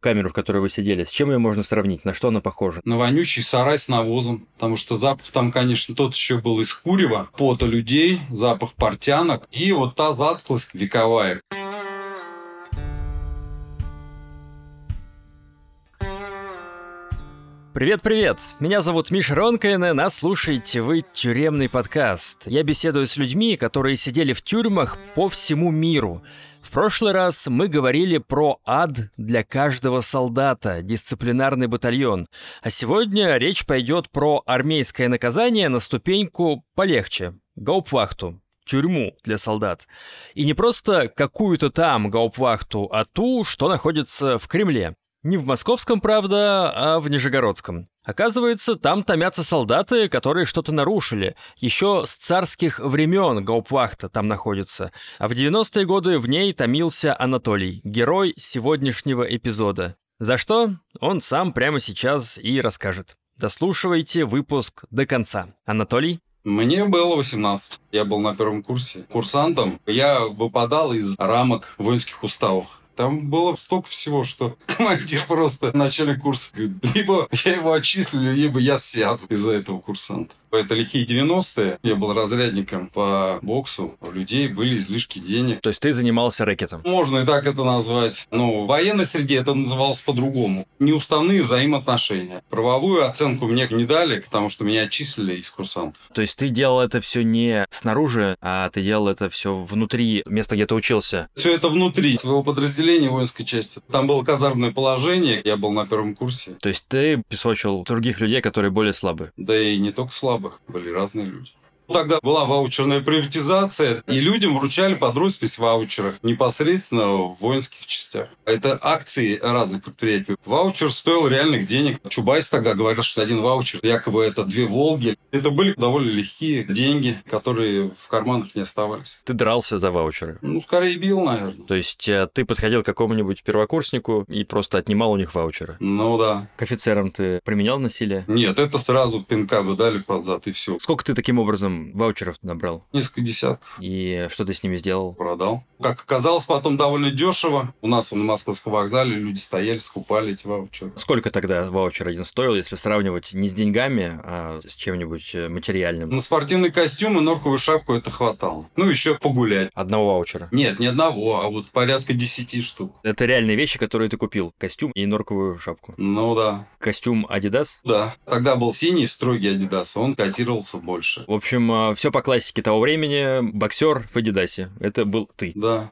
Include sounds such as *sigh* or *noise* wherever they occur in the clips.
камеру, в которой вы сидели, с чем ее можно сравнить? На что она похожа? На вонючий сарай с навозом. Потому что запах там, конечно, тот еще был из курева, пота людей, запах портянок и вот та затклость вековая. Привет-привет! Меня зовут Миша Ронкайна, нас слушаете вы «Тюремный подкаст». Я беседую с людьми, которые сидели в тюрьмах по всему миру. В прошлый раз мы говорили про ад для каждого солдата, дисциплинарный батальон. А сегодня речь пойдет про армейское наказание на ступеньку полегче – гаупвахту тюрьму для солдат. И не просто какую-то там гаупвахту, а ту, что находится в Кремле. Не в московском, правда, а в Нижегородском. Оказывается, там томятся солдаты, которые что-то нарушили. Еще с царских времен Гаупвахта там находится. А в 90-е годы в ней томился Анатолий, герой сегодняшнего эпизода. За что? Он сам прямо сейчас и расскажет. Дослушивайте выпуск до конца. Анатолий? Мне было 18. Я был на первом курсе курсантом. Я выпадал из рамок воинских уставов. Там было столько всего, что *laughs* командир просто начале курса говорит, либо я его отчислю, либо я сяду из-за этого курсанта. Это лихие 90-е. Я был разрядником по боксу. У людей были излишки денег. То есть ты занимался рэкетом? Можно и так это назвать. Но в военной среде это называлось по-другому. Неуставные взаимоотношения. Правовую оценку мне не дали, потому что меня отчислили из курсантов. То есть ты делал это все не снаружи, а ты делал это все внутри места, где ты учился? Все это внутри своего подразделения воинской части. Там было казарменное положение, я был на первом курсе. То есть ты песочил других людей, которые более слабые? Да и не только слабые слабых были разные люди. Тогда была ваучерная приватизация, и людям вручали под роспись в ваучерах непосредственно в воинских частях. Это акции разных предприятий. Ваучер стоил реальных денег. Чубайс тогда говорил, что один ваучер якобы это две «Волги». Это были довольно легкие деньги, которые в карманах не оставались. Ты дрался за ваучеры? Ну, скорее бил, наверное. То есть э, ты подходил к какому-нибудь первокурснику и просто отнимал у них ваучеры? Ну да. К офицерам ты применял насилие? Нет, это сразу пинка бы дали под зад и все. Сколько ты таким образом ваучеров набрал? Несколько десятков. И что ты с ними сделал? Продал. Как оказалось, потом довольно дешево. У нас на Московском вокзале люди стояли, скупали эти ваучеры. Сколько тогда ваучер один стоил, если сравнивать не с деньгами, а с чем-нибудь э, материальным? На спортивный костюм и норковую шапку это хватало. Ну, еще погулять. Одного ваучера? Нет, не одного, а вот порядка десяти штук. Это реальные вещи, которые ты купил. Костюм и норковую шапку. Ну да. Костюм Adidas? Да. Тогда был синий, строгий Adidas. Он котировался больше. В общем, э, все по классике того времени. Боксер в Адидасе. Это был ты. Да.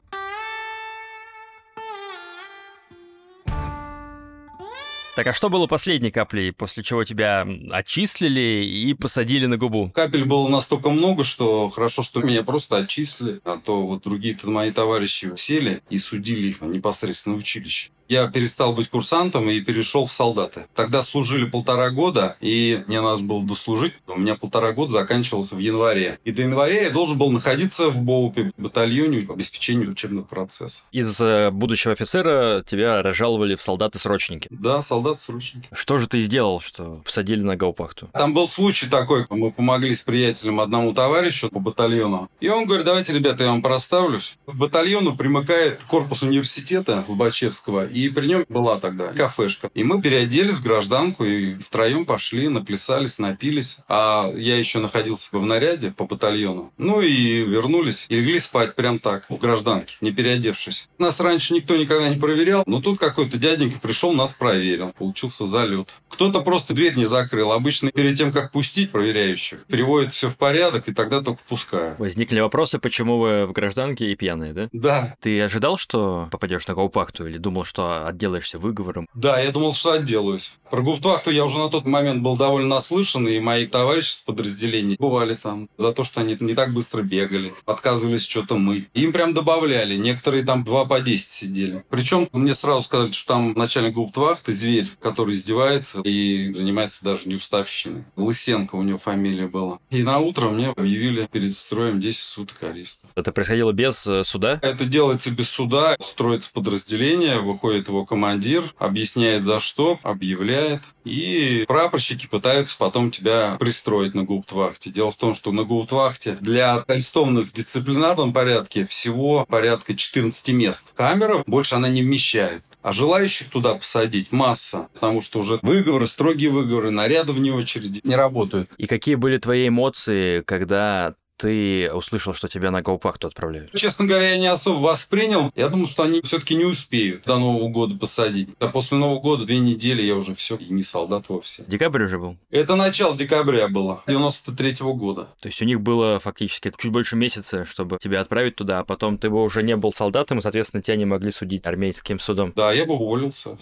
Так а что было последней каплей, после чего тебя отчислили и посадили на губу? Капель было настолько много, что хорошо, что меня просто отчислили, а то вот другие-то мои товарищи сели и судили их непосредственно в училище я перестал быть курсантом и перешел в солдаты. Тогда служили полтора года, и мне надо было дослужить. У меня полтора года заканчивался в январе. И до января я должен был находиться в БОУПе, батальоне по обеспечению учебного процесса. Из э, будущего офицера тебя разжаловали в солдаты-срочники. Да, солдаты-срочники. Что же ты сделал, что посадили на гаупахту? Там был случай такой, мы помогли с приятелем одному товарищу по батальону. И он говорит, давайте, ребята, я вам проставлюсь. К батальону примыкает корпус университета Лобачевского и при нем была тогда кафешка. И мы переоделись в гражданку и втроем пошли, наплясались, напились. А я еще находился в наряде по батальону. Ну и вернулись и легли спать прям так, в гражданке, не переодевшись. Нас раньше никто никогда не проверял, но тут какой-то дяденька пришел, нас проверил. Получился залет. Кто-то просто дверь не закрыл. Обычно перед тем, как пустить проверяющих, приводит все в порядок и тогда только пускают. Возникли вопросы, почему вы в гражданке и пьяные, да? Да. Ты ожидал, что попадешь на Гаупахту или думал, что отделаешься выговором. Да, я думал, что отделаюсь. Про гуптвахту я уже на тот момент был довольно наслышан, и мои товарищи с подразделений бывали там за то, что они не так быстро бегали, отказывались что-то мыть. Им прям добавляли. Некоторые там 2 по 10 сидели. Причем мне сразу сказали, что там начальник гуптвахты зверь, который издевается и занимается даже неуставщиной. Лысенко у него фамилия была. И на утро мне объявили перед строем 10 суток ареста. Это происходило без э, суда? Это делается без суда. Строится подразделение, выходит его командир, объясняет за что, объявляет. И прапорщики пытаются потом тебя пристроить на гауптвахте. Дело в том, что на гауптвахте для арестованных в дисциплинарном порядке всего порядка 14 мест. Камера больше она не вмещает. А желающих туда посадить масса, потому что уже выговоры, строгие выговоры, наряды вне очереди не работают. И какие были твои эмоции, когда ты услышал, что тебя на Гоупахту отправляют? Честно говоря, я не особо воспринял. Я думал, что они все-таки не успеют до Нового года посадить. А после Нового года две недели я уже все, не солдат вовсе. Декабрь уже был? Это начало декабря было, 93-го года. То есть у них было фактически чуть больше месяца, чтобы тебя отправить туда, а потом ты бы уже не был солдатом, и, соответственно, тебя не могли судить армейским судом. Да, я бы уволился.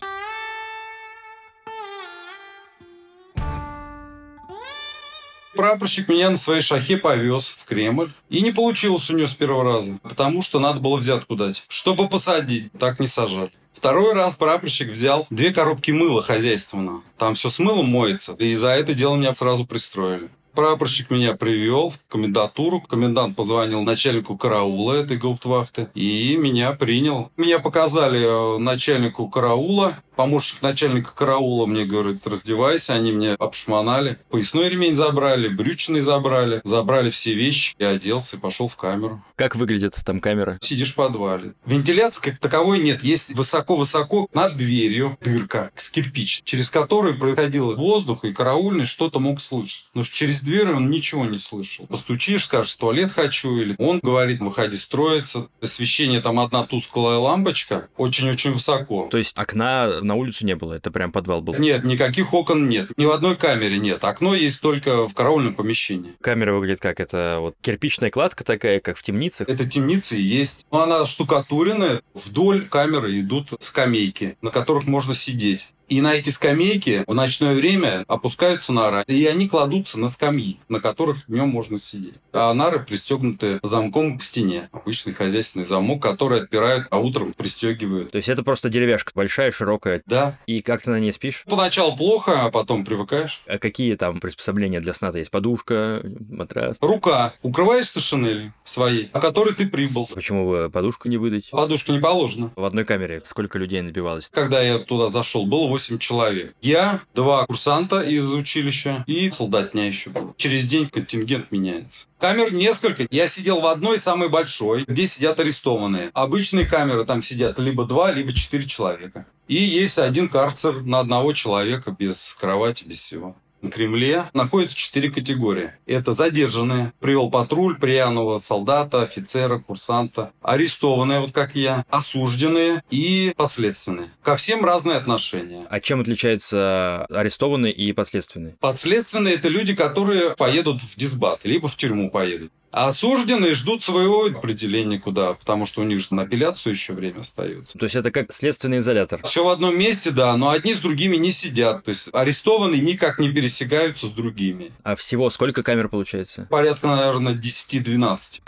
Прапорщик меня на своей шахе повез в Кремль. И не получилось у него с первого раза, потому что надо было взятку дать. Чтобы посадить, так не сажали. Второй раз прапорщик взял две коробки мыла хозяйственного. Там все с мылом моется. И за это дело меня сразу пристроили. Прапорщик меня привел в комендатуру. Комендант позвонил начальнику караула этой гауптвахты и меня принял. Меня показали э, начальнику караула. Помощник начальника караула мне говорит, раздевайся. Они мне обшмонали. Поясной ремень забрали, брючный забрали. Забрали все вещи. Я оделся и пошел в камеру. Как выглядит там камера? Сидишь в подвале. Вентиляции как таковой нет. Есть высоко-высоко над дверью дырка с кирпич, через которую проходил воздух, и караульный что-то мог слышать. Но через дверь он ничего не слышал. Постучишь, скажешь, туалет хочу, или он говорит, выходи строиться. Освещение там одна тусклая лампочка, очень-очень высоко. То есть окна на улицу не было, это прям подвал был? Нет, никаких окон нет. Ни в одной камере нет. Окно есть только в караульном помещении. Камера выглядит как? Это вот кирпичная кладка такая, как в темницах? Это темница и есть. Но она штукатуренная. Вдоль камеры идут скамейки, на которых можно сидеть. И на эти скамейки в ночное время опускаются нары, и они кладутся на скамьи, на которых днем можно сидеть. А нары пристегнуты замком к стене. Обычный хозяйственный замок, который отпирают, а утром пристегивают. То есть это просто деревяшка большая, широкая. Да. И как ты на ней спишь? Поначалу плохо, а потом привыкаешь. А какие там приспособления для сна-то есть? Подушка, матрас? Рука. Укрываешься шинелью своей, о которой ты прибыл. Почему вы подушку не выдать? Подушка не положена. В одной камере сколько людей набивалось? Когда я туда зашел, было 8 человек. Я, два курсанта из училища и солдатня еще был. Через день контингент меняется. Камер несколько. Я сидел в одной, самой большой, где сидят арестованные. Обычные камеры там сидят либо два, либо четыре человека. И есть один карцер на одного человека без кровати, без всего. На Кремле находятся четыре категории. Это задержанные, привел патруль, пьяного солдата, офицера, курсанта, арестованные, вот как я, осужденные и подследственные. Ко всем разные отношения. А чем отличаются арестованные и подследственные? Подследственные – это люди, которые поедут в дисбат, либо в тюрьму поедут. А осужденные ждут своего определения куда, потому что у них же на апелляцию еще время остается. То есть это как следственный изолятор? Все в одном месте, да, но одни с другими не сидят. То есть арестованные никак не пересекаются с другими. А всего сколько камер получается? Порядка, наверное, 10-12.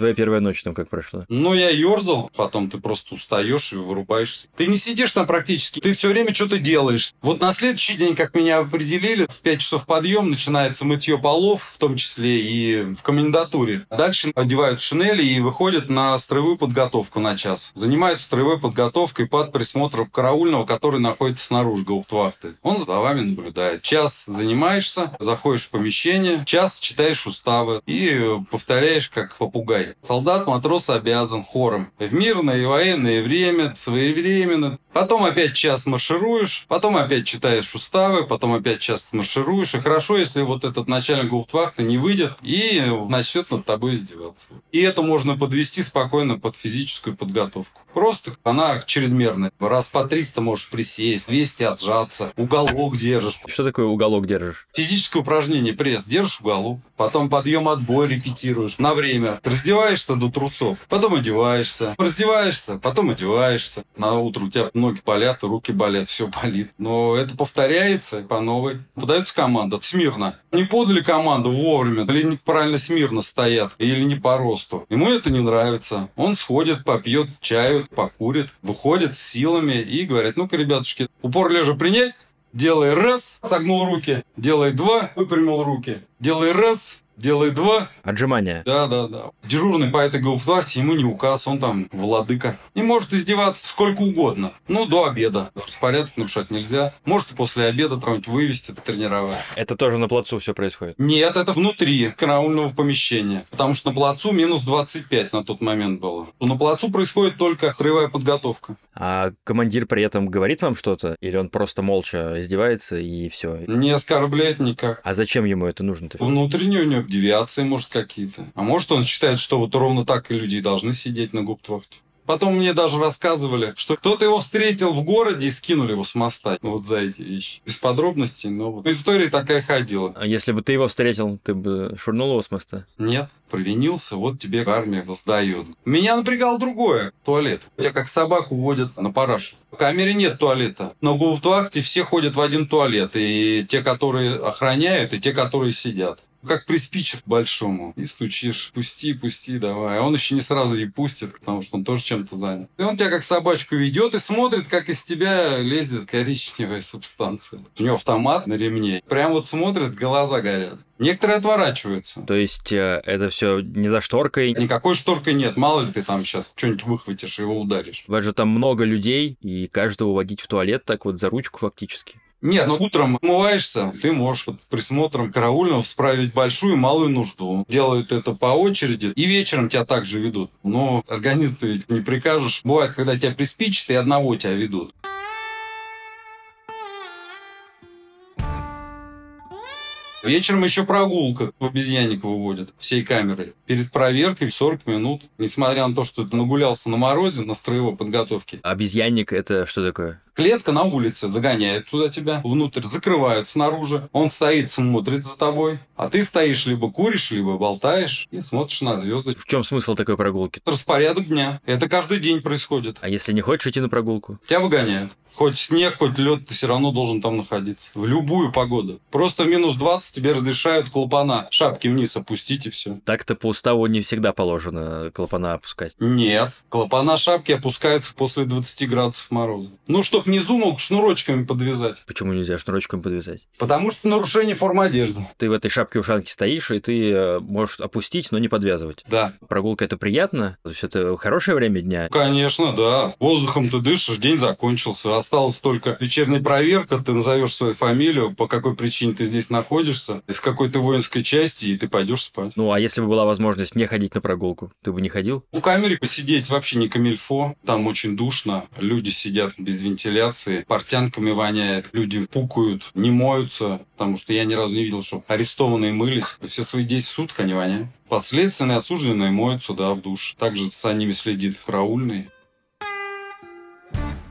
Твоя первая ночь там как прошла? Ну, я ерзал, потом ты просто устаешь и вырубаешься. Ты не сидишь там практически, ты все время что-то делаешь. Вот на следующий день, как меня определили, в 5 часов подъем, начинается мытье полов, в том числе и в комендатуре. Дальше одевают шинели и выходят на строевую подготовку на час. Занимаются строевой подготовкой под присмотром караульного, который находится снаружи гауптвахты. Он за вами наблюдает. Час занимаешься, заходишь в помещение, час читаешь уставы и повторяешь как попугай. Солдат, матрос обязан хором. В мирное и военное время, своевременно. Потом опять час маршируешь, потом опять читаешь уставы, потом опять час маршируешь. И хорошо, если вот этот начальник гауптвахты не выйдет и начнет над тобой издеваться. И это можно подвести спокойно под физическую подготовку. Просто она чрезмерная. Раз по 300 можешь присесть, 200 отжаться, уголок держишь. Что такое уголок держишь? Физическое упражнение, пресс, держишь уголок. Потом подъем отбой репетируешь на время. Раздеваешься до трусов, потом одеваешься. Раздеваешься, потом одеваешься. На утро у тебя ноги болят, руки болят, все болит. Но это повторяется по новой. Подается команда смирно. Не подали команду вовремя, или неправильно смирно стоят, или не по росту. Ему это не нравится. Он сходит, попьет чаю, покурит, выходит с силами и говорит, ну-ка, ребятушки, упор лежа принять, Делай раз, согнул руки. Делай два, выпрямил руки. Делай раз, делает два. Отжимания. Да, да, да. Дежурный по этой гауптвахте ему не указ, он там владыка. И может издеваться сколько угодно. Ну, до обеда. Распорядок нарушать нельзя. Может и после обеда кого-нибудь вывести, тренировать. Это тоже на плацу все происходит? Нет, это внутри караульного помещения. Потому что на плацу минус 25 на тот момент было. На плацу происходит только строевая подготовка. А командир при этом говорит вам что-то? Или он просто молча издевается и все? Не оскорбляет никак. А зачем ему это нужно-то? Внутренние у него девиации, может, какие-то. А может, он считает, что вот ровно так и люди и должны сидеть на губтвахте. Потом мне даже рассказывали, что кто-то его встретил в городе и скинули его с моста. Ну, вот за эти вещи. Без подробностей, но вот история такая ходила. А если бы ты его встретил, ты бы швырнул его с моста? Нет, провинился, вот тебе армия воздает. Меня напрягал другое. Туалет. Тебя как собаку водят на парашу. В камере нет туалета. Но в все ходят в один туалет. И те, которые охраняют, и те, которые сидят как приспичит большому. И стучишь, пусти, пусти, давай. А он еще не сразу и пустит, потому что он тоже чем-то занят. И он тебя как собачку ведет и смотрит, как из тебя лезет коричневая субстанция. У него автомат на ремне. Прям вот смотрит, глаза горят. Некоторые отворачиваются. То есть э, это все не за шторкой? Никакой шторкой нет. Мало ли ты там сейчас что-нибудь выхватишь и его ударишь. У вас же там много людей, и каждого водить в туалет так вот за ручку фактически. Нет, ну утром умываешься, ты можешь под присмотром караульного справить большую и малую нужду. Делают это по очереди, и вечером тебя также ведут. Но организм ведь не прикажешь. Бывает, когда тебя приспичит, и одного тебя ведут. Вечером еще прогулка в обезьянник выводят всей камерой. Перед проверкой 40 минут. Несмотря на то, что ты нагулялся на морозе, на строевой подготовке. Обезьянник это что такое? Клетка на улице загоняет туда тебя внутрь, закрывают снаружи. Он стоит, смотрит за тобой. А ты стоишь, либо куришь, либо болтаешь и смотришь на звезды. В чем смысл такой прогулки? Распорядок дня. Это каждый день происходит. А если не хочешь идти на прогулку? Тебя выгоняют. Хоть снег, хоть лед, ты все равно должен там находиться. В любую погоду. Просто в минус 20 тебе разрешают клапана шапки вниз опустить и все. Так-то по уставу не всегда положено клапана опускать. Нет. Клапана шапки опускаются после 20 градусов мороза. Ну, чтоб внизу мог шнурочками подвязать. Почему нельзя шнурочками подвязать? Потому что нарушение формы одежды. Ты в этой шапке-ушанке стоишь, и ты э, можешь опустить, но не подвязывать. Да. Прогулка это приятно? То есть это хорошее время дня? Конечно, да. Воздухом ты дышишь, день закончился осталась только вечерняя проверка, ты назовешь свою фамилию, по какой причине ты здесь находишься, из какой ты воинской части, и ты пойдешь спать. Ну, а если бы была возможность не ходить на прогулку, ты бы не ходил? В камере посидеть вообще не камильфо, там очень душно, люди сидят без вентиляции, портянками воняет, люди пукают, не моются, потому что я ни разу не видел, что арестованные мылись. Все свои 10 суток они воняют. Последственные осужденные моются, да, в душ. Также за ними следит караульный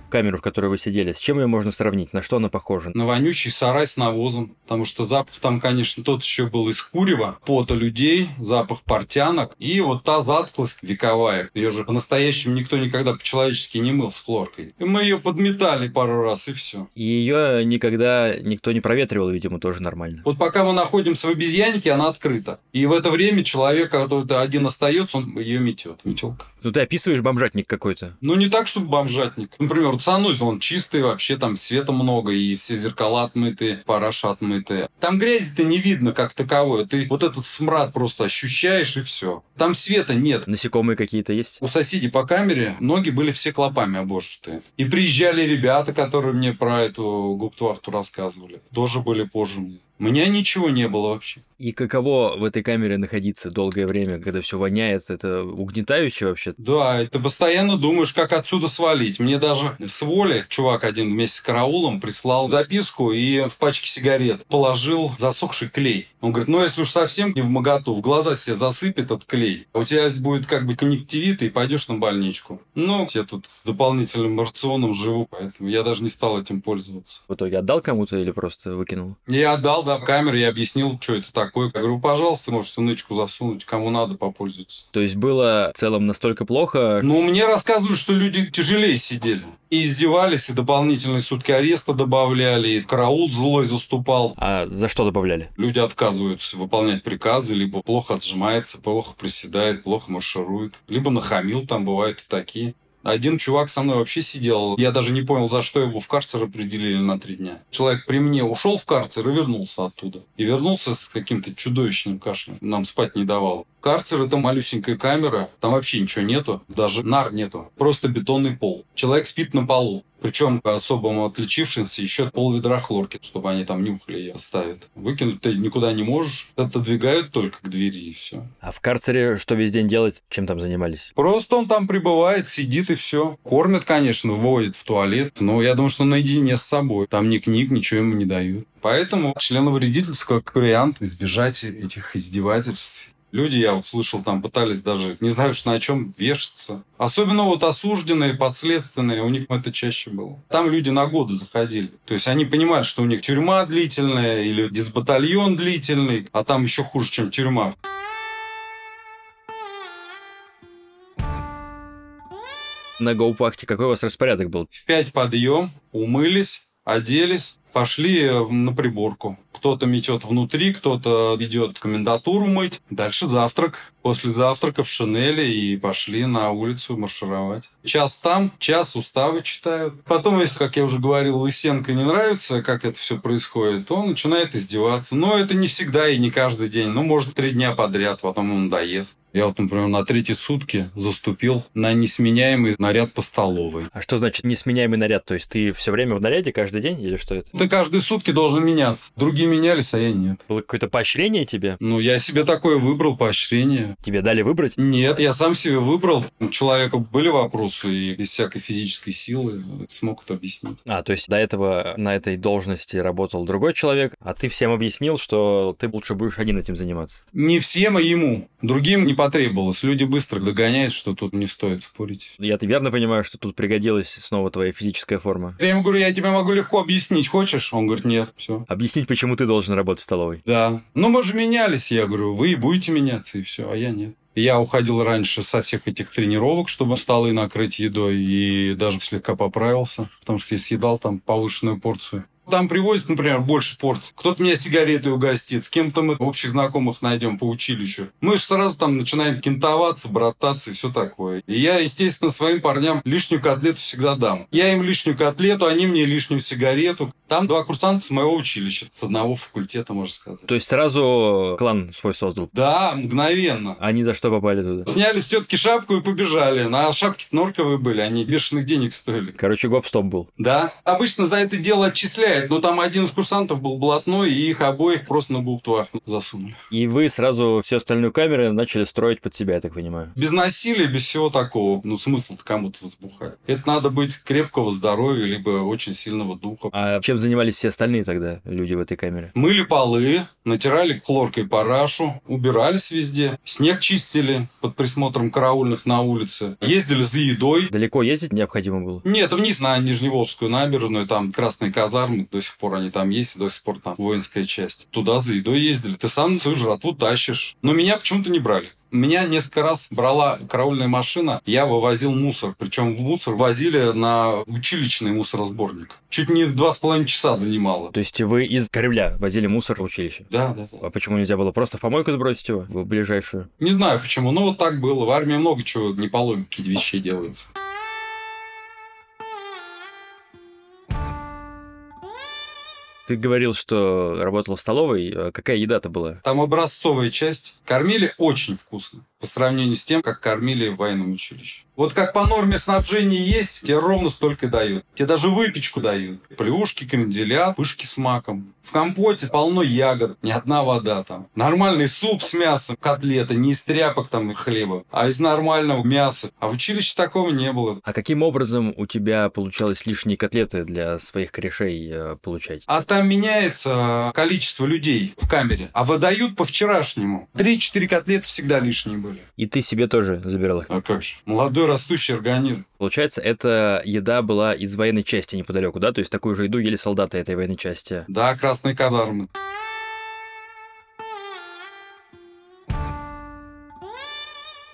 камеру, в которой вы сидели, с чем ее можно сравнить? На что она похожа? На вонючий сарай с навозом. Потому что запах там, конечно, тот еще был из курева, пота людей, запах портянок. И вот та затклость вековая. Ее же по-настоящему никто никогда по-человечески не мыл с хлоркой. И мы ее подметали пару раз, и все. И ее никогда никто не проветривал, видимо, тоже нормально. Вот пока мы находимся в обезьяннике, она открыта. И в это время человек, который один остается, он ее метет. Метелка. Ну ты описываешь бомжатник какой-то. Ну не так, чтобы бомжатник. Например, санузел, он чистый, вообще там света много, и все зеркала отмытые, параша отмытые. Там грязи-то не видно как таковое. Ты вот этот смрад просто ощущаешь, и все. Там света нет. Насекомые какие-то есть? У соседей по камере ноги были все клопами обожженные. И приезжали ребята, которые мне про эту гуптвахту рассказывали. Тоже были пожженные. У меня ничего не было вообще. И каково в этой камере находиться долгое время, когда все воняет? Это угнетающе вообще? Да, ты постоянно думаешь, как отсюда свалить. Мне даже с воли чувак один вместе с караулом прислал записку и в пачке сигарет положил засохший клей. Он говорит, ну если уж совсем не в моготу, в глаза себе засыпет этот клей, у тебя будет как бы конъюнктивит, и пойдешь на больничку. Ну, я тут с дополнительным рационом живу, поэтому я даже не стал этим пользоваться. В итоге отдал кому-то или просто выкинул? Я отдал, да, камере, я объяснил, что это такое. Я говорю, пожалуйста, можете нычку засунуть, кому надо попользоваться. То есть было в целом настолько плохо? Ну, мне рассказывают, что люди тяжелее сидели. И издевались, и дополнительные сутки ареста добавляли, и караул злой заступал. А за что добавляли? Люди отказываются выполнять приказы, либо плохо отжимается, плохо приседает, плохо марширует, либо нахамил, там бывают и такие. Один чувак со мной вообще сидел. Я даже не понял, за что его в карцер определили на три дня. Человек при мне ушел в карцер и вернулся оттуда. И вернулся с каким-то чудовищным кашлем. Нам спать не давал. Карцер – это малюсенькая камера, там вообще ничего нету, даже нар нету, просто бетонный пол. Человек спит на полу. Причем особым отличившимся еще пол ведра хлорки, чтобы они там нюхали и ставят. Выкинуть ты никуда не можешь. Отодвигают только к двери и все. А в карцере что весь день делать? Чем там занимались? Просто он там прибывает, сидит и все. Кормят, конечно, выводят в туалет. Но я думаю, что наедине с собой. Там ни книг, ничего ему не дают. Поэтому членовредительство как вариант избежать этих издевательств. Люди, я вот слышал, там пытались даже, не знаю, что на чем вешаться. Особенно вот осужденные, подследственные, у них это чаще было. Там люди на годы заходили. То есть они понимали, что у них тюрьма длительная или дисбатальон длительный, а там еще хуже, чем тюрьма. На Гоупахте какой у вас распорядок был? В пять подъем, умылись, оделись, пошли на приборку. Кто-то метет внутри, кто-то идет комендатуру мыть. Дальше завтрак. После завтрака в шинели и пошли на улицу маршировать. Час там, час уставы читают. Потом, если, как я уже говорил, Лысенко не нравится, как это все происходит, он начинает издеваться. Но это не всегда и не каждый день. Ну, может, три дня подряд, потом ему надоест. Я вот, например, на третьи сутки заступил на несменяемый наряд по столовой. А что значит несменяемый наряд? То есть ты все время в наряде каждый день или что это? Ты каждые сутки должен меняться. Другие менялись, а я нет. Было какое-то поощрение тебе? Ну, я себе такое выбрал, поощрение. Тебе дали выбрать? Нет, я сам себе выбрал. У человека были вопросы, и без всякой физической силы смог это объяснить. А, то есть до этого на этой должности работал другой человек, а ты всем объяснил, что ты лучше будешь один этим заниматься? Не всем, а ему. Другим не потребовалось. Люди быстро догоняют, что тут не стоит спорить. Я ты верно понимаю, что тут пригодилась снова твоя физическая форма? Я ему говорю, я тебе могу легко объяснить, хочешь? Он говорит, нет, все. Объяснить, почему ты должен работать в столовой? Да. Ну, мы же менялись, я говорю, вы и будете меняться, и все, а я нет. Я уходил раньше со всех этих тренировок, чтобы столы накрыть едой, и даже слегка поправился, потому что я съедал там повышенную порцию. Там привозят, например, больше порций. Кто-то меня сигаретой угостит, с кем-то мы общих знакомых найдем по училищу. Мы же сразу там начинаем кентоваться, брататься и все такое. И я, естественно, своим парням лишнюю котлету всегда дам. Я им лишнюю котлету, они мне лишнюю сигарету. Там два курсанта с моего училища, с одного факультета, можно сказать. То есть сразу клан свой создал? Да, мгновенно. Они за что попали туда? Сняли с тетки шапку и побежали. На шапки норковые были, они бешеных денег стоили. Короче, гоп-стоп был. Да. Обычно за это дело отчисляют, но там один из курсантов был блатной, и их обоих просто на губтвах засунули. И вы сразу всю остальную камеру начали строить под себя, я так понимаю? Без насилия, без всего такого. Ну, смысл-то кому-то возбухать. Это надо быть крепкого здоровья, либо очень сильного духа. А чем занимались все остальные тогда люди в этой камере? Мыли полы, натирали хлоркой парашу, убирались везде, снег чистили под присмотром караульных на улице, ездили за едой. Далеко ездить необходимо было? Нет, вниз на Нижневолжскую набережную, там красные казармы, до сих пор они там есть, и до сих пор там воинская часть. Туда за едой ездили. Ты сам свою жратву тащишь. Но меня почему-то не брали. Меня несколько раз брала караульная машина, я вывозил мусор. Причем в мусор возили на училищный мусоросборник. Чуть не два с половиной часа занимало. То есть вы из Кремля возили мусор в училище? Да, да, да. А почему нельзя было просто в помойку сбросить его в ближайшую? Не знаю почему, но вот так было. В армии много чего не по логике вещей делается. Ты говорил, что работал в столовой. А Какая еда-то была? Там образцовая часть. Кормили очень вкусно по сравнению с тем, как кормили в военном училище. Вот как по норме снабжения есть, тебе ровно столько дают. Тебе даже выпечку дают. Плюшки, кренделя, пышки с маком. В компоте полно ягод, ни одна вода там. Нормальный суп с мясом, котлеты, не из тряпок там и хлеба, а из нормального мяса. А в училище такого не было. А каким образом у тебя получалось лишние котлеты для своих корешей э, получать? А там меняется количество людей в камере, а выдают по вчерашнему. Три-четыре котлеты всегда лишние были. И ты себе тоже забирал их? А как же? Молодой растущий организм. Получается, эта еда была из военной части неподалеку, да? То есть такую же еду ели солдаты этой военной части. Да, красные казармы.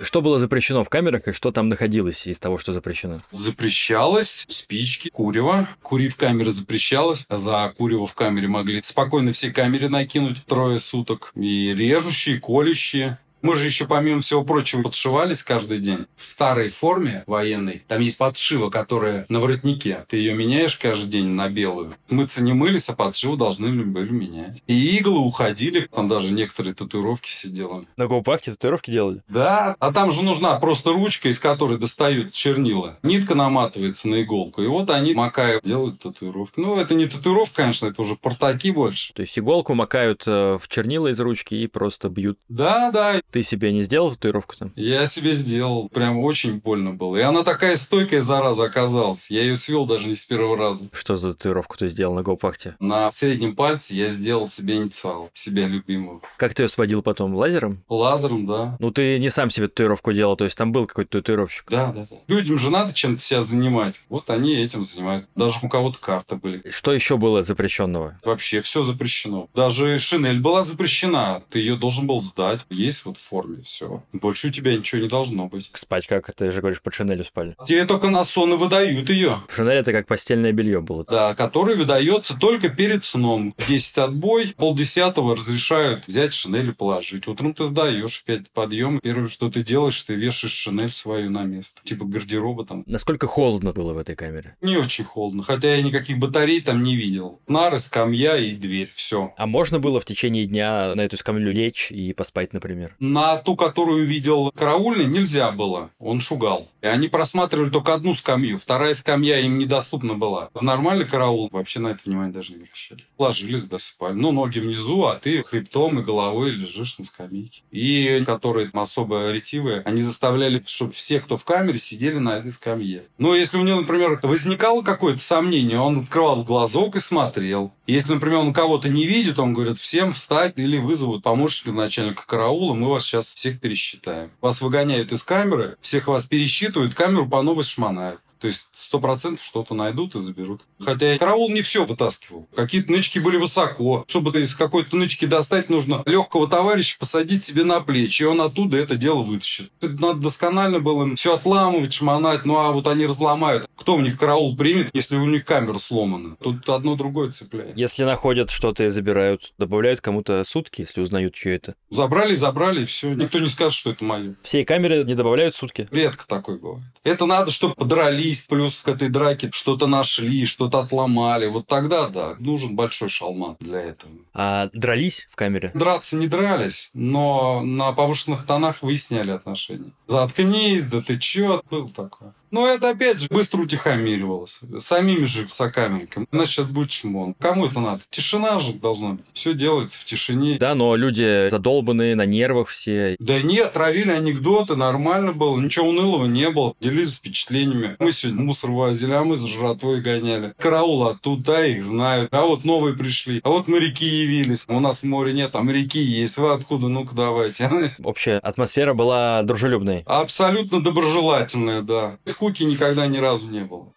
Что было запрещено в камерах и что там находилось из того, что запрещено? Запрещалось спички, курево. Курить в камере запрещалось. За курево в камере могли спокойно все камеры накинуть трое суток. И режущие, колющие. Мы же еще, помимо всего прочего, подшивались каждый день. В старой форме военной там есть подшива, которая на воротнике. Ты ее меняешь каждый день на белую. Мыться не мылись, а подшиву должны были менять. И иглы уходили, там даже некоторые татуировки все делали. На гоупахте татуировки делали? Да, а там же нужна просто ручка, из которой достают чернила. Нитка наматывается на иголку, и вот они макают, делают татуировки. Ну, это не татуировка, конечно, это уже портаки больше. То есть иголку макают э, в чернила из ручки и просто бьют. Да, да. Ты себе не сделал татуировку там? Я себе сделал. Прям очень больно было. И она такая стойкая, зараза, оказалась. Я ее свел даже не с первого раза. Что за татуировку ты сделал на гоупахте? На среднем пальце я сделал себе инициал, себя любимого. Как ты ее сводил потом? Лазером? Лазером, да. Ну, ты не сам себе татуировку делал, то есть там был какой-то татуировщик. Да, да. Людям же надо чем-то себя занимать. Вот они этим занимают. Даже у кого-то карты были. Что еще было запрещенного? Вообще все запрещено. Даже шинель была запрещена. Ты ее должен был сдать. Есть вот форме все. Больше у тебя ничего не должно быть. Спать как? Ты же говоришь, под шинелью спали. Тебе только на сон и выдают ее. Шинель это как постельное белье было. Да, который выдается только перед сном. В 10 отбой, полдесятого разрешают взять шинель и положить. Утром ты сдаешь в 5 подъем. Первое, что ты делаешь, ты вешаешь шинель свою на место. Типа гардероба там. Насколько холодно было в этой камере? Не очень холодно. Хотя я никаких батарей там не видел. Нары, скамья и дверь. Все. А можно было в течение дня на эту скамью лечь и поспать, например? На ту, которую видел караульный, нельзя было. Он шугал. И они просматривали только одну скамью. Вторая скамья им недоступна была. В нормальный караул вообще на это внимание даже не обращали. Ложились, досыпали. Ну, ноги внизу, а ты хребтом и головой лежишь на скамейке. И которые особо ретивые, они заставляли, чтобы все, кто в камере, сидели на этой скамье. Но если у него, например, возникало какое-то сомнение, он открывал глазок и смотрел. Если, например, он кого-то не видит, он говорит, всем встать или вызовут помощника начальника караула, мы вас сейчас всех пересчитаем. Вас выгоняют из камеры, всех вас пересчитывают, камеру по новой шмонают. То есть сто процентов что-то найдут и заберут. Хотя караул не все вытаскивал. Какие-то нычки были высоко. Чтобы из какой-то нычки достать, нужно легкого товарища посадить себе на плечи, и он оттуда это дело вытащит. Это надо досконально было им все отламывать, шмонать. Ну а вот они разломают. Кто у них караул примет, если у них камера сломана? Тут одно другое цепляет. Если находят что-то и забирают, добавляют кому-то сутки, если узнают, чье это. Забрали, забрали, и все. Никто не скажет, что это мое. Всей камеры не добавляют сутки? Редко такое бывает. Это надо, чтобы подрались, плюс к этой драке что-то нашли, что-то отломали. Вот тогда, да, нужен большой шалман для этого. А дрались в камере? Драться не дрались, но на повышенных тонах выясняли отношения. Заткнись, да ты чё? Был такое. Но это, опять же, быстро утихомиривалось. Самими же сокамерниками. Значит, будет шмон. Кому это надо? Тишина же должна быть. Все делается в тишине. Да, но люди задолбанные, на нервах все. Да нет, травили анекдоты, нормально было. Ничего унылого не было. Делились впечатлениями. Мы сегодня мусор возили, а мы за жратвой гоняли. Караул оттуда, их знают. А вот новые пришли. А вот моряки явились. У нас в море нет, а моряки есть. Вы откуда? Ну-ка давайте. *laughs* Общая атмосфера была дружелюбной. Абсолютно доброжелательная, да. Скуки никогда ни разу не было.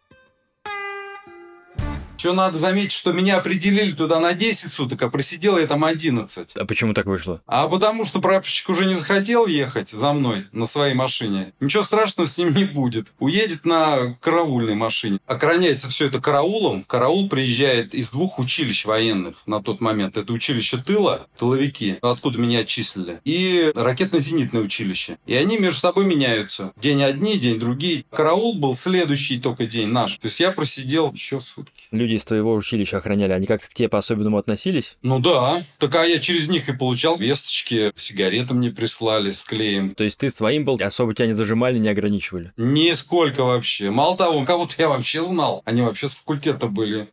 Что надо заметить, что меня определили туда на 10 суток, а просидел я там 11. А почему так вышло? А потому что прапорщик уже не захотел ехать за мной на своей машине. Ничего страшного с ним не будет. Уедет на караульной машине. Охраняется все это караулом. Караул приезжает из двух училищ военных на тот момент. Это училище тыла, тыловики, откуда меня отчислили, и ракетно-зенитное училище. И они между собой меняются. День одни, день другие. Караул был следующий только день наш. То есть я просидел еще сутки люди из твоего училища охраняли, они как-то к тебе по-особенному относились? Ну да. Так а я через них и получал весточки, сигареты мне прислали с клеем. То есть ты своим был, особо тебя не зажимали, не ограничивали? Нисколько вообще. Мало того, кого-то я вообще знал. Они вообще с факультета были.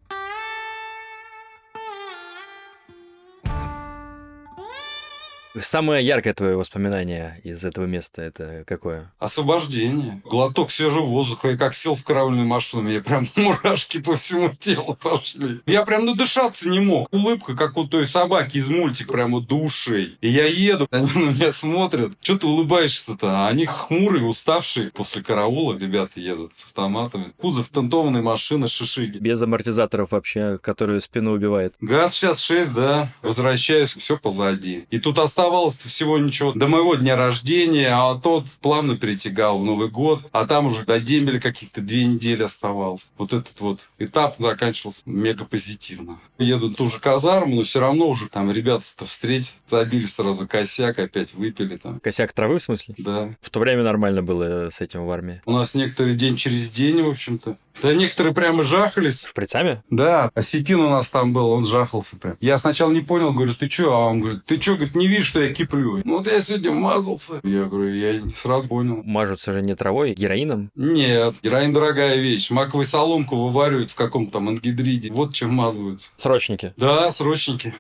Самое яркое твое воспоминание из этого места это какое? Освобождение. Глоток свежего воздуха. И как сел в караульную машину, мне прям *laughs* мурашки по всему телу пошли. Я прям надышаться не мог. Улыбка, как у той собаки из мультика, прям вот до ушей. И я еду, *laughs* они на меня смотрят. Что ты улыбаешься-то? А они хмурые, уставшие. После караула ребята едут с автоматами. Кузов тентованной машины шишиги. Без амортизаторов вообще, которые спину убивает. ГАЗ-66, да. Возвращаюсь, все позади. И тут осталось оставалось всего ничего до моего дня рождения, а тот плавно перетягал в Новый год, а там уже до дембеля каких-то две недели оставалось. Вот этот вот этап заканчивался мега позитивно. Еду ту же казарму, но все равно уже там ребята-то встретят, забили сразу косяк, опять выпили там. Косяк травы, в смысле? Да. В то время нормально было с этим в армии. У нас некоторые день через день, в общем-то. Да некоторые прямо жахались. Шприцами? Да, осетин у нас там был, он жахался прям. Я сначала не понял, говорю, ты чё? А он говорит, ты чё, говорит, не видишь, что я киплю? Ну вот я сегодня вмазался. Я говорю, я не сразу понял. Мажутся же не травой, героином. Нет, героин дорогая вещь. Маковую соломку вываривают в каком-то там ангидриде. Вот чем мазываются. Срочники. Да, срочники.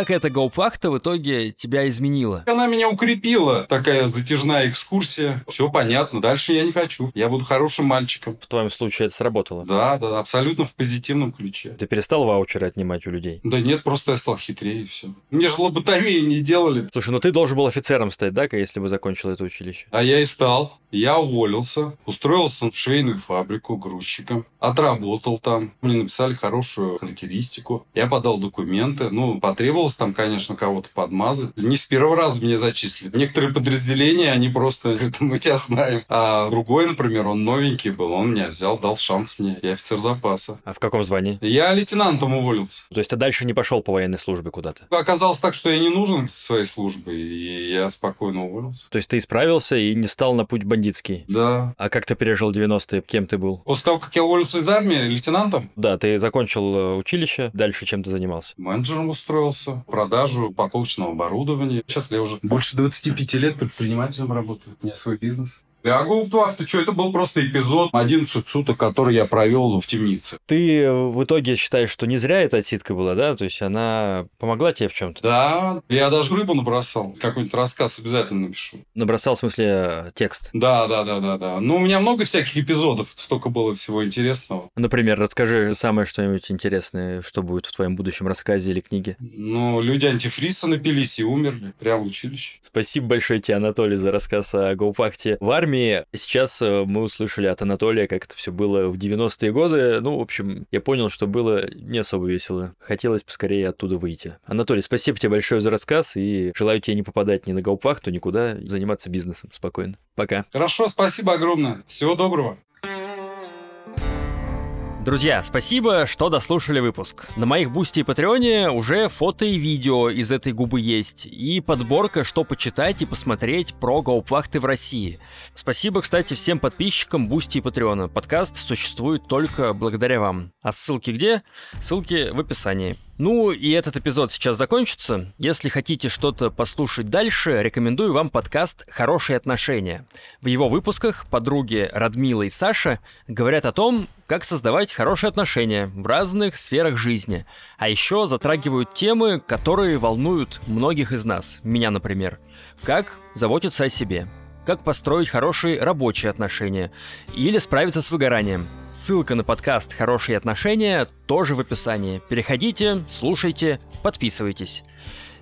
Как эта гаупахта в итоге тебя изменила? Она меня укрепила. Такая затяжная экскурсия. Все понятно. Дальше я не хочу. Я буду хорошим мальчиком. В твоем случае это сработало? Да, да, абсолютно в позитивном ключе. Ты перестал ваучеры отнимать у людей? Да нет, просто я стал хитрее и все. Мне же лоботомию не делали. Слушай, ну ты должен был офицером стать, да, если бы закончил это училище? А я и стал. Я уволился, устроился в швейную фабрику грузчиком, отработал там. Мне написали хорошую характеристику. Я подал документы. Ну, потребовалось там, конечно, кого-то подмазать. Не с первого раза меня зачислили. Некоторые подразделения, они просто говорят, мы тебя знаем. А другой, например, он новенький был, он меня взял, дал шанс мне. Я офицер запаса. А в каком звании? Я лейтенантом уволился. То есть ты дальше не пошел по военной службе куда-то? Оказалось так, что я не нужен своей службе, и я спокойно уволился. То есть ты исправился и не встал на путь бандитский? Да. А как ты пережил 90-е? Кем ты был? После того, как я уволился из армии, лейтенантом, Да, ты закончил э, училище, дальше чем ты занимался? менеджером устроился, продажу упаковочного оборудования. Сейчас я уже больше 25 лет предпринимателем работаю. У меня свой бизнес. А Гауптвахта, что, это был просто эпизод 11 суток, который я провел в темнице. Ты э, в итоге считаешь, что не зря эта отсидка была, да? То есть она помогла тебе в чем-то? Да, я даже рыбу набросал. Какой-нибудь рассказ обязательно напишу. Набросал, в смысле, э, текст. Да, да, да, да, да. Ну, у меня много всяких эпизодов, столько было всего интересного. Например, расскажи самое что-нибудь интересное, что будет в твоем будущем рассказе или книге. Ну, люди антифриса напились и умерли прямо в училище. Спасибо большое тебе, Анатолий, за рассказ о Гоупакте в армии. Сейчас э, мы услышали от Анатолия, как это все было в 90-е годы. Ну, в общем, я понял, что было не особо весело. Хотелось поскорее оттуда выйти. Анатолий, спасибо тебе большое за рассказ и желаю тебе не попадать ни на Гаупахту, никуда, заниматься бизнесом спокойно. Пока. Хорошо, спасибо огромное. Всего доброго. Друзья, спасибо, что дослушали выпуск. На моих Бусти и Патреоне уже фото и видео из этой губы есть, и подборка, что почитать и посмотреть про гауптвахты в России. Спасибо, кстати, всем подписчикам Бусти и Патреона. Подкаст существует только благодаря вам. А ссылки где? Ссылки в описании. Ну и этот эпизод сейчас закончится. Если хотите что-то послушать дальше, рекомендую вам подкаст «Хорошие отношения». В его выпусках подруги Радмила и Саша говорят о том, как создавать хорошие отношения в разных сферах жизни. А еще затрагивают темы, которые волнуют многих из нас, меня, например. Как заботиться о себе, как построить хорошие рабочие отношения или справиться с выгоранием. Ссылка на подкаст «Хорошие отношения» тоже в описании. Переходите, слушайте, подписывайтесь.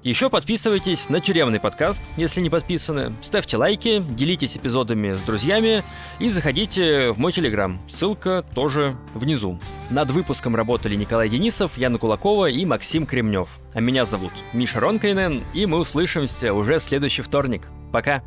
Еще подписывайтесь на тюремный подкаст, если не подписаны. Ставьте лайки, делитесь эпизодами с друзьями и заходите в мой телеграм. Ссылка тоже внизу. Над выпуском работали Николай Денисов, Яна Кулакова и Максим Кремнев. А меня зовут Миша Ронкайнен, и мы услышимся уже в следующий вторник. Пока!